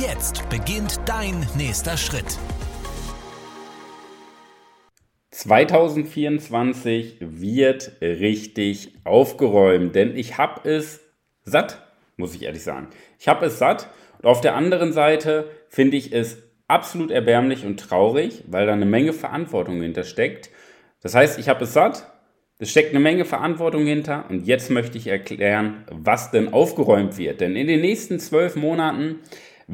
Jetzt beginnt dein nächster Schritt. 2024 wird richtig aufgeräumt, denn ich habe es satt, muss ich ehrlich sagen. Ich habe es satt und auf der anderen Seite finde ich es absolut erbärmlich und traurig, weil da eine Menge Verantwortung hintersteckt. Das heißt, ich habe es satt, es steckt eine Menge Verantwortung hinter und jetzt möchte ich erklären, was denn aufgeräumt wird. Denn in den nächsten zwölf Monaten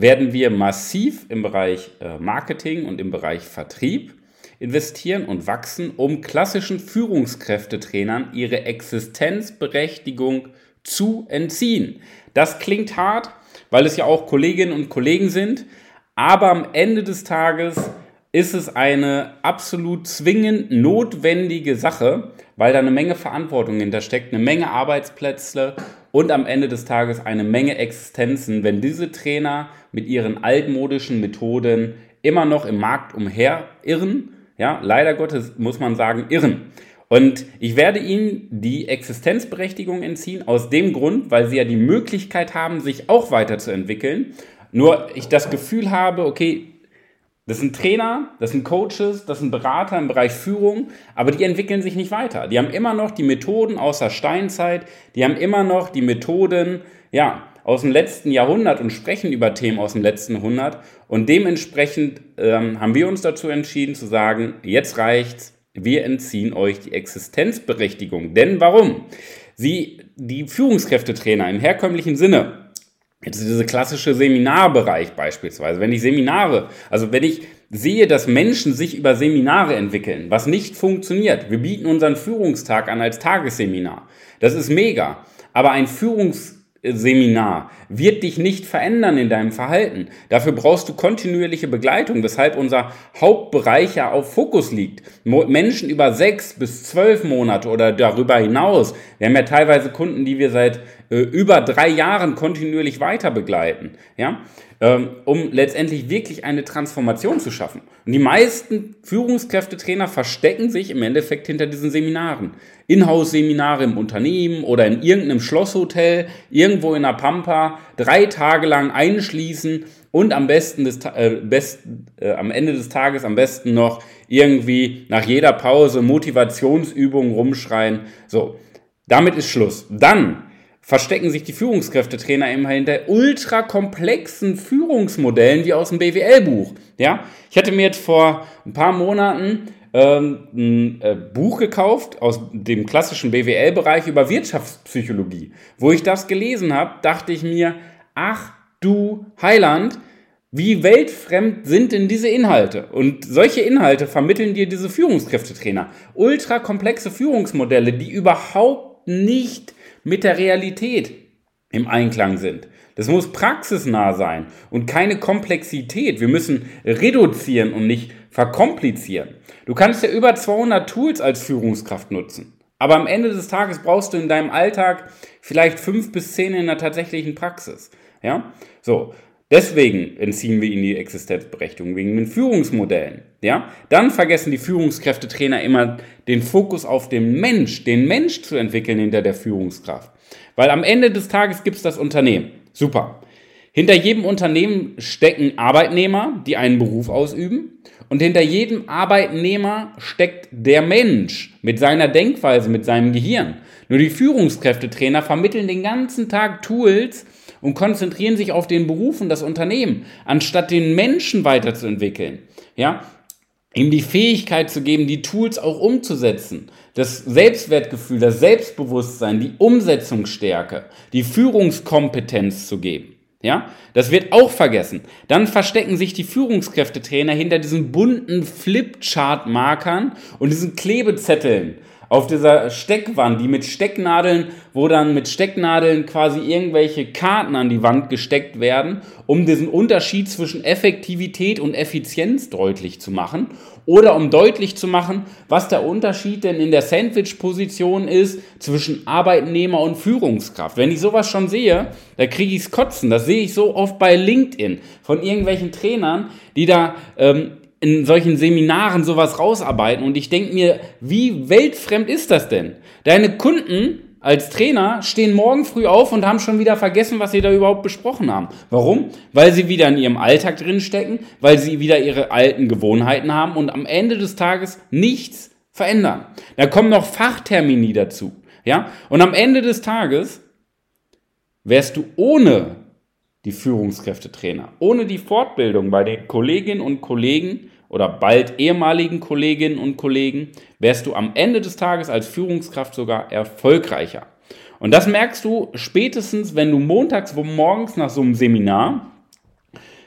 werden wir massiv im Bereich äh, Marketing und im Bereich Vertrieb investieren und wachsen, um klassischen Führungskräftetrainern ihre Existenzberechtigung zu entziehen. Das klingt hart, weil es ja auch Kolleginnen und Kollegen sind, aber am Ende des Tages ist es eine absolut zwingend notwendige Sache, weil da eine Menge Verantwortung hintersteckt, eine Menge Arbeitsplätze und am Ende des Tages eine Menge Existenzen, wenn diese Trainer mit ihren altmodischen Methoden immer noch im Markt umherirren ja, leider Gottes muss man sagen, irren. Und ich werde ihnen die Existenzberechtigung entziehen, aus dem Grund, weil sie ja die Möglichkeit haben, sich auch weiterzuentwickeln. Nur ich das Gefühl habe, okay, das sind Trainer, das sind Coaches, das sind Berater im Bereich Führung, aber die entwickeln sich nicht weiter. Die haben immer noch die Methoden aus der Steinzeit, die haben immer noch die Methoden, ja, aus dem letzten Jahrhundert und sprechen über Themen aus dem letzten Jahrhundert. Und dementsprechend ähm, haben wir uns dazu entschieden zu sagen, jetzt reicht's, wir entziehen euch die Existenzberechtigung. Denn warum? Sie, die Führungskräftetrainer im herkömmlichen Sinne, jetzt diese klassische Seminarbereich beispielsweise, wenn ich Seminare, also wenn ich sehe, dass Menschen sich über Seminare entwickeln, was nicht funktioniert. Wir bieten unseren Führungstag an als Tagesseminar. Das ist mega. Aber ein Führungs Seminar wird dich nicht verändern in deinem Verhalten. Dafür brauchst du kontinuierliche Begleitung, weshalb unser Hauptbereich ja auf Fokus liegt. Menschen über sechs bis zwölf Monate oder darüber hinaus. Wir haben ja teilweise Kunden, die wir seit äh, über drei Jahren kontinuierlich weiter begleiten. Ja? Ähm, um letztendlich wirklich eine Transformation zu schaffen. Und die meisten Führungskräftetrainer verstecken sich im Endeffekt hinter diesen Seminaren. Inhouse-Seminare im Unternehmen oder in irgendeinem Schlosshotel, irgendwo in der Pampa, drei Tage lang einschließen und am besten des, äh, best, äh, am Ende des Tages am besten noch irgendwie nach jeder Pause Motivationsübungen rumschreien. So, damit ist Schluss. Dann verstecken sich die Führungskräftetrainer immer hinter ultra komplexen Führungsmodellen wie aus dem BWL-Buch. Ja, ich hatte mir jetzt vor ein paar Monaten ähm, ein äh, Buch gekauft aus dem klassischen BWL-Bereich über Wirtschaftspsychologie. Wo ich das gelesen habe, dachte ich mir, ach du Heiland, wie weltfremd sind denn diese Inhalte? Und solche Inhalte vermitteln dir diese Führungskräftetrainer. Ultra komplexe Führungsmodelle, die überhaupt nicht mit der Realität im Einklang sind. Das muss praxisnah sein und keine Komplexität. Wir müssen reduzieren und nicht verkomplizieren. Du kannst ja über 200 Tools als Führungskraft nutzen. Aber am Ende des Tages brauchst du in deinem Alltag vielleicht fünf bis zehn in der tatsächlichen Praxis. Ja? So. Deswegen entziehen wir ihnen die Existenzberechtigung, wegen den Führungsmodellen. Ja? Dann vergessen die Führungskräftetrainer immer den Fokus auf den Mensch, den Mensch zu entwickeln hinter der Führungskraft. Weil am Ende des Tages gibt es das Unternehmen. Super. Hinter jedem Unternehmen stecken Arbeitnehmer, die einen Beruf ausüben. Und hinter jedem Arbeitnehmer steckt der Mensch mit seiner Denkweise, mit seinem Gehirn. Nur die Führungskräftetrainer vermitteln den ganzen Tag Tools, und konzentrieren sich auf den Beruf und das Unternehmen, anstatt den Menschen weiterzuentwickeln. Ja, ihm die Fähigkeit zu geben, die Tools auch umzusetzen. Das Selbstwertgefühl, das Selbstbewusstsein, die Umsetzungsstärke, die Führungskompetenz zu geben. Ja, das wird auch vergessen. Dann verstecken sich die Führungskräftetrainer hinter diesen bunten Flipchart-Markern und diesen Klebezetteln auf dieser Steckwand, die mit Stecknadeln, wo dann mit Stecknadeln quasi irgendwelche Karten an die Wand gesteckt werden, um diesen Unterschied zwischen Effektivität und Effizienz deutlich zu machen. Oder um deutlich zu machen, was der Unterschied denn in der Sandwich-Position ist zwischen Arbeitnehmer und Führungskraft. Wenn ich sowas schon sehe, da kriege ich es kotzen. Das sehe ich so oft bei LinkedIn von irgendwelchen Trainern, die da ähm, in solchen Seminaren sowas rausarbeiten und ich denke mir, wie weltfremd ist das denn? Deine Kunden als Trainer stehen morgen früh auf und haben schon wieder vergessen, was sie da überhaupt besprochen haben. Warum? Weil sie wieder in ihrem Alltag drinstecken, weil sie wieder ihre alten Gewohnheiten haben und am Ende des Tages nichts verändern. Da kommen noch Fachtermini dazu. Ja? Und am Ende des Tages wärst du ohne die Führungskräftetrainer. Ohne die Fortbildung bei den Kolleginnen und Kollegen oder bald ehemaligen Kolleginnen und Kollegen wärst du am Ende des Tages als Führungskraft sogar erfolgreicher. Und das merkst du spätestens, wenn du montags morgens nach so einem Seminar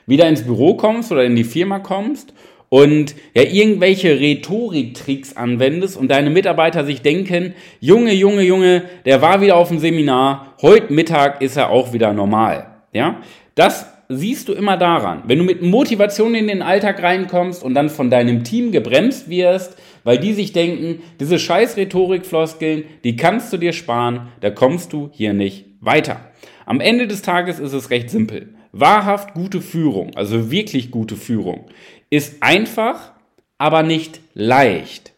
wieder ins Büro kommst oder in die Firma kommst und ja irgendwelche Rhetoriktricks anwendest und deine Mitarbeiter sich denken, Junge, Junge, Junge, der war wieder auf dem Seminar, heute Mittag ist er auch wieder normal. Ja, das siehst du immer daran, wenn du mit Motivation in den Alltag reinkommst und dann von deinem Team gebremst wirst, weil die sich denken, diese scheiß Rhetorikfloskeln, die kannst du dir sparen, da kommst du hier nicht weiter. Am Ende des Tages ist es recht simpel. Wahrhaft gute Führung, also wirklich gute Führung, ist einfach, aber nicht leicht.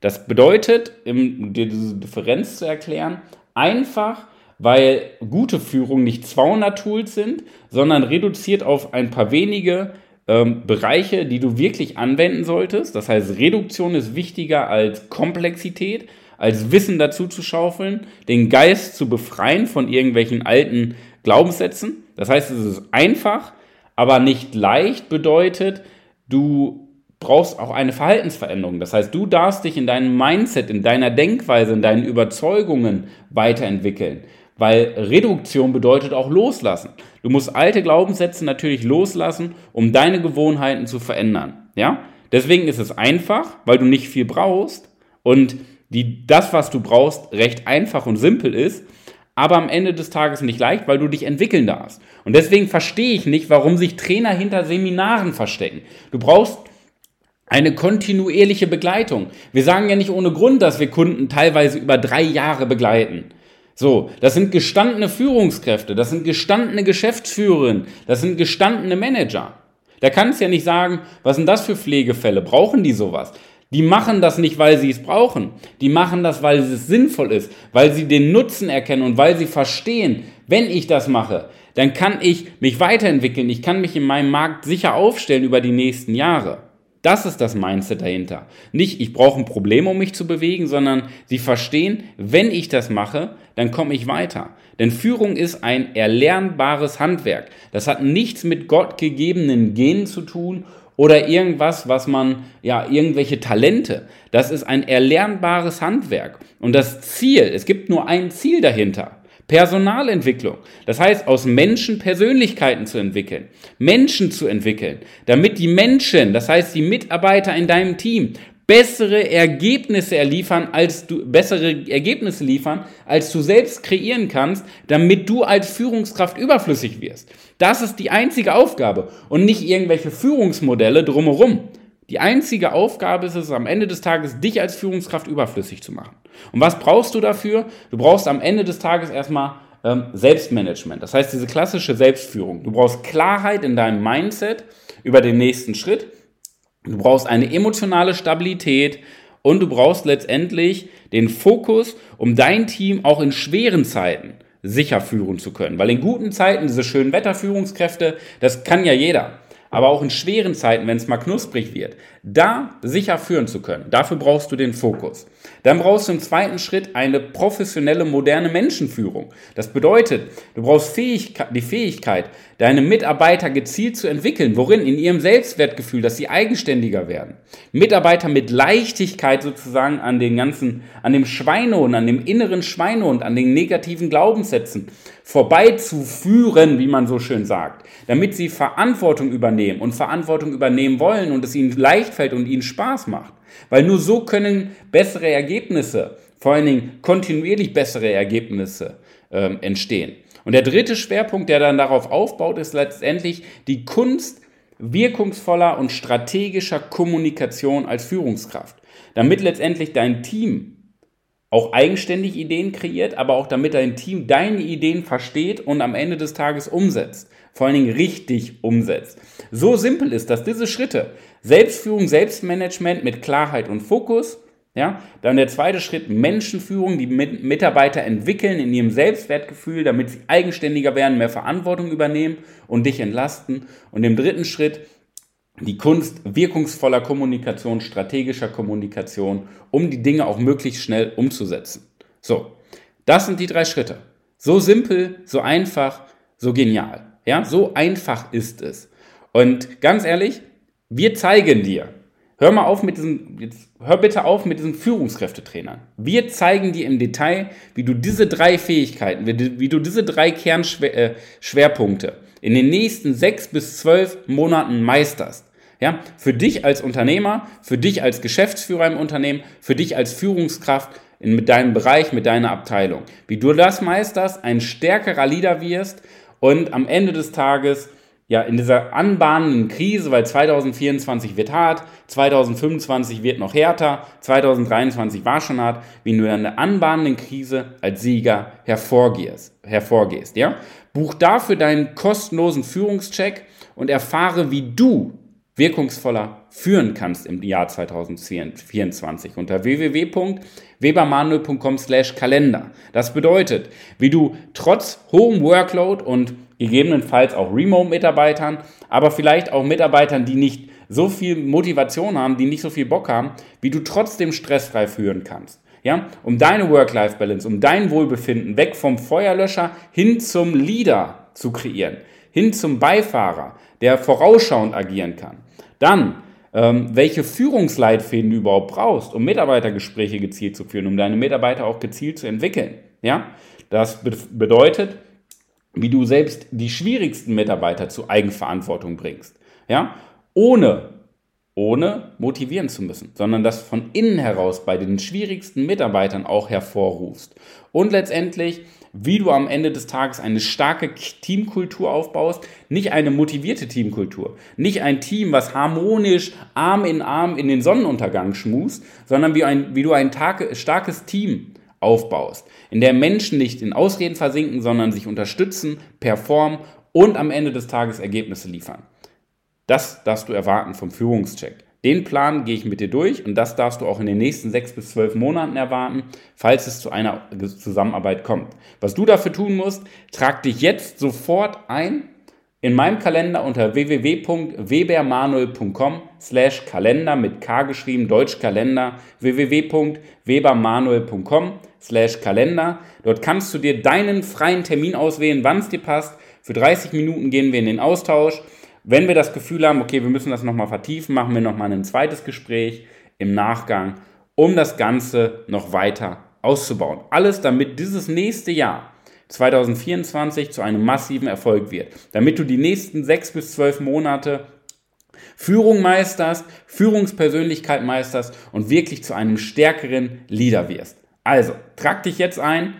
Das bedeutet, um dir diese Differenz zu erklären, einfach weil gute Führung nicht 200 Tools sind, sondern reduziert auf ein paar wenige ähm, Bereiche, die du wirklich anwenden solltest. Das heißt, Reduktion ist wichtiger als Komplexität, als Wissen dazu zu schaufeln, den Geist zu befreien von irgendwelchen alten Glaubenssätzen. Das heißt, es ist einfach, aber nicht leicht bedeutet, du brauchst auch eine Verhaltensveränderung. Das heißt, du darfst dich in deinem Mindset, in deiner Denkweise, in deinen Überzeugungen weiterentwickeln. Weil Reduktion bedeutet auch loslassen. Du musst alte Glaubenssätze natürlich loslassen, um deine Gewohnheiten zu verändern. Ja? Deswegen ist es einfach, weil du nicht viel brauchst und die, das, was du brauchst, recht einfach und simpel ist, aber am Ende des Tages nicht leicht, weil du dich entwickeln darfst. Und deswegen verstehe ich nicht, warum sich Trainer hinter Seminaren verstecken. Du brauchst eine kontinuierliche Begleitung. Wir sagen ja nicht ohne Grund, dass wir Kunden teilweise über drei Jahre begleiten. So, das sind gestandene Führungskräfte, das sind gestandene Geschäftsführerinnen, das sind gestandene Manager. Da kannst du ja nicht sagen, was sind das für Pflegefälle? Brauchen die sowas? Die machen das nicht, weil sie es brauchen. Die machen das, weil es sinnvoll ist, weil sie den Nutzen erkennen und weil sie verstehen, wenn ich das mache, dann kann ich mich weiterentwickeln. Ich kann mich in meinem Markt sicher aufstellen über die nächsten Jahre. Das ist das Mindset dahinter. Nicht, ich brauche ein Problem, um mich zu bewegen, sondern sie verstehen, wenn ich das mache, dann komme ich weiter. Denn Führung ist ein erlernbares Handwerk. Das hat nichts mit gottgegebenen Genen zu tun oder irgendwas, was man, ja, irgendwelche Talente. Das ist ein erlernbares Handwerk. Und das Ziel, es gibt nur ein Ziel dahinter. Personalentwicklung. Das heißt, aus Menschen Persönlichkeiten zu entwickeln, Menschen zu entwickeln, damit die Menschen, das heißt die Mitarbeiter in deinem Team, bessere Ergebnisse erliefern, als du bessere Ergebnisse liefern, als du selbst kreieren kannst, damit du als Führungskraft überflüssig wirst. Das ist die einzige Aufgabe und nicht irgendwelche Führungsmodelle drumherum. Die einzige Aufgabe ist es am Ende des Tages, dich als Führungskraft überflüssig zu machen. Und was brauchst du dafür? Du brauchst am Ende des Tages erstmal ähm, Selbstmanagement. Das heißt, diese klassische Selbstführung. Du brauchst Klarheit in deinem Mindset über den nächsten Schritt. Du brauchst eine emotionale Stabilität und du brauchst letztendlich den Fokus, um dein Team auch in schweren Zeiten sicher führen zu können. Weil in guten Zeiten diese schönen Wetterführungskräfte, das kann ja jeder aber auch in schweren Zeiten, wenn es mal knusprig wird, da sicher führen zu können. Dafür brauchst du den Fokus. Dann brauchst du im zweiten Schritt eine professionelle, moderne Menschenführung. Das bedeutet, du brauchst Fähigkeit, die Fähigkeit, deine Mitarbeiter gezielt zu entwickeln. Worin? In ihrem Selbstwertgefühl, dass sie eigenständiger werden. Mitarbeiter mit Leichtigkeit sozusagen an den ganzen, an dem Schweinehund, an dem inneren Schweinehund, an den negativen Glaubenssätzen vorbeizuführen, wie man so schön sagt, damit sie Verantwortung übernehmen und Verantwortung übernehmen wollen und es ihnen leicht fällt und ihnen Spaß macht. Weil nur so können bessere Ergebnisse vor allen Dingen kontinuierlich bessere Ergebnisse ähm, entstehen. Und der dritte Schwerpunkt, der dann darauf aufbaut, ist letztendlich die Kunst wirkungsvoller und strategischer Kommunikation als Führungskraft, damit letztendlich dein Team auch eigenständig Ideen kreiert, aber auch damit dein Team deine Ideen versteht und am Ende des Tages umsetzt. Vor allen Dingen richtig umsetzt. So simpel ist das, diese Schritte. Selbstführung, Selbstmanagement mit Klarheit und Fokus. Ja, dann der zweite Schritt, Menschenführung, die Mitarbeiter entwickeln in ihrem Selbstwertgefühl, damit sie eigenständiger werden, mehr Verantwortung übernehmen und dich entlasten. Und im dritten Schritt, die Kunst wirkungsvoller Kommunikation, strategischer Kommunikation, um die Dinge auch möglichst schnell umzusetzen. So, das sind die drei Schritte. So simpel, so einfach, so genial. Ja, so einfach ist es. Und ganz ehrlich, wir zeigen dir, hör mal auf mit diesen, jetzt, hör bitte auf mit diesen Führungskräftetrainern. Wir zeigen dir im Detail, wie du diese drei Fähigkeiten, wie, wie du diese drei Kernschwerpunkte äh, in den nächsten sechs bis zwölf Monaten meisterst. Ja, für dich als Unternehmer, für dich als Geschäftsführer im Unternehmen, für dich als Führungskraft in, mit deinem Bereich, mit deiner Abteilung. Wie du das meisterst, ein stärkerer Leader wirst und am Ende des Tages ja, in dieser anbahnenden Krise, weil 2024 wird hart, 2025 wird noch härter, 2023 war schon hart, wie du in der anbahnenden Krise als Sieger hervorgehst, hervorgehst, ja? Buch dafür deinen kostenlosen Führungscheck und erfahre, wie du wirkungsvoller führen kannst im Jahr 2024 unter www.webermanuel.com/kalender. Das bedeutet, wie du trotz hohem Workload und gegebenenfalls auch Remote-Mitarbeitern, aber vielleicht auch Mitarbeitern, die nicht so viel Motivation haben, die nicht so viel Bock haben, wie du trotzdem stressfrei führen kannst. Ja, um deine Work-Life-Balance, um dein Wohlbefinden weg vom Feuerlöscher hin zum Leader zu kreieren, hin zum Beifahrer, der vorausschauend agieren kann. Dann, ähm, welche Führungsleitfäden du überhaupt brauchst, um Mitarbeitergespräche gezielt zu führen, um deine Mitarbeiter auch gezielt zu entwickeln. Ja, das be bedeutet, wie du selbst die schwierigsten Mitarbeiter zu Eigenverantwortung bringst. Ja, ohne ohne motivieren zu müssen, sondern das von innen heraus bei den schwierigsten Mitarbeitern auch hervorrufst. Und letztendlich wie du am Ende des Tages eine starke Teamkultur aufbaust, nicht eine motivierte Teamkultur, nicht ein Team, was harmonisch Arm in Arm in den Sonnenuntergang schmust, sondern wie, ein, wie du ein starkes Team aufbaust, in der Menschen nicht in Ausreden versinken, sondern sich unterstützen, performen und am Ende des Tages Ergebnisse liefern. Das darfst du erwarten vom Führungscheck. Den Plan gehe ich mit dir durch und das darfst du auch in den nächsten sechs bis zwölf Monaten erwarten, falls es zu einer Zusammenarbeit kommt. Was du dafür tun musst, trag dich jetzt sofort ein in meinem Kalender unter www.webermanuel.com slash Kalender mit K geschrieben, Deutsch Kalender, www.webermanuel.com slash Kalender. Dort kannst du dir deinen freien Termin auswählen, wann es dir passt. Für 30 Minuten gehen wir in den Austausch. Wenn wir das Gefühl haben, okay, wir müssen das nochmal vertiefen, machen wir nochmal ein zweites Gespräch im Nachgang, um das Ganze noch weiter auszubauen. Alles, damit dieses nächste Jahr 2024 zu einem massiven Erfolg wird. Damit du die nächsten sechs bis zwölf Monate Führung meisterst, Führungspersönlichkeit meisterst und wirklich zu einem stärkeren Leader wirst. Also, trag dich jetzt ein,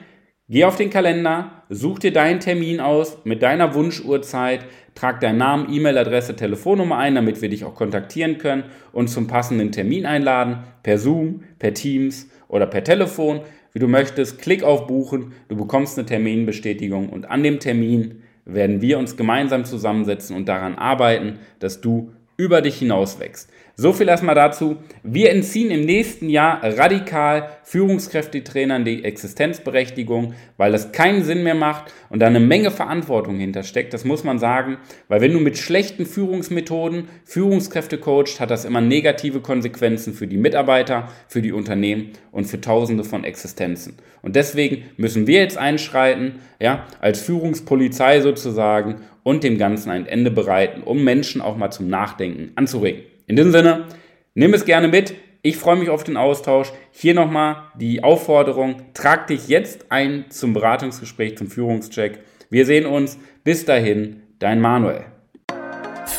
geh auf den Kalender, such dir deinen Termin aus mit deiner Wunschuhrzeit, Trag deinen Namen, E-Mail-Adresse, Telefonnummer ein, damit wir dich auch kontaktieren können und zum passenden Termin einladen, per Zoom, per Teams oder per Telefon, wie du möchtest. Klick auf Buchen, du bekommst eine Terminbestätigung und an dem Termin werden wir uns gemeinsam zusammensetzen und daran arbeiten, dass du über dich hinaus wächst. So viel erstmal dazu. Wir entziehen im nächsten Jahr radikal Führungskräftetrainern die Existenzberechtigung, weil das keinen Sinn mehr macht und da eine Menge Verantwortung hintersteckt. Das muss man sagen, weil wenn du mit schlechten Führungsmethoden Führungskräfte coachst, hat das immer negative Konsequenzen für die Mitarbeiter, für die Unternehmen und für Tausende von Existenzen. Und deswegen müssen wir jetzt einschreiten, ja, als Führungspolizei sozusagen und dem Ganzen ein Ende bereiten, um Menschen auch mal zum Nachdenken anzuregen. In diesem Sinne, nimm es gerne mit. Ich freue mich auf den Austausch. Hier nochmal die Aufforderung, trag dich jetzt ein zum Beratungsgespräch, zum Führungscheck. Wir sehen uns. Bis dahin, dein Manuel.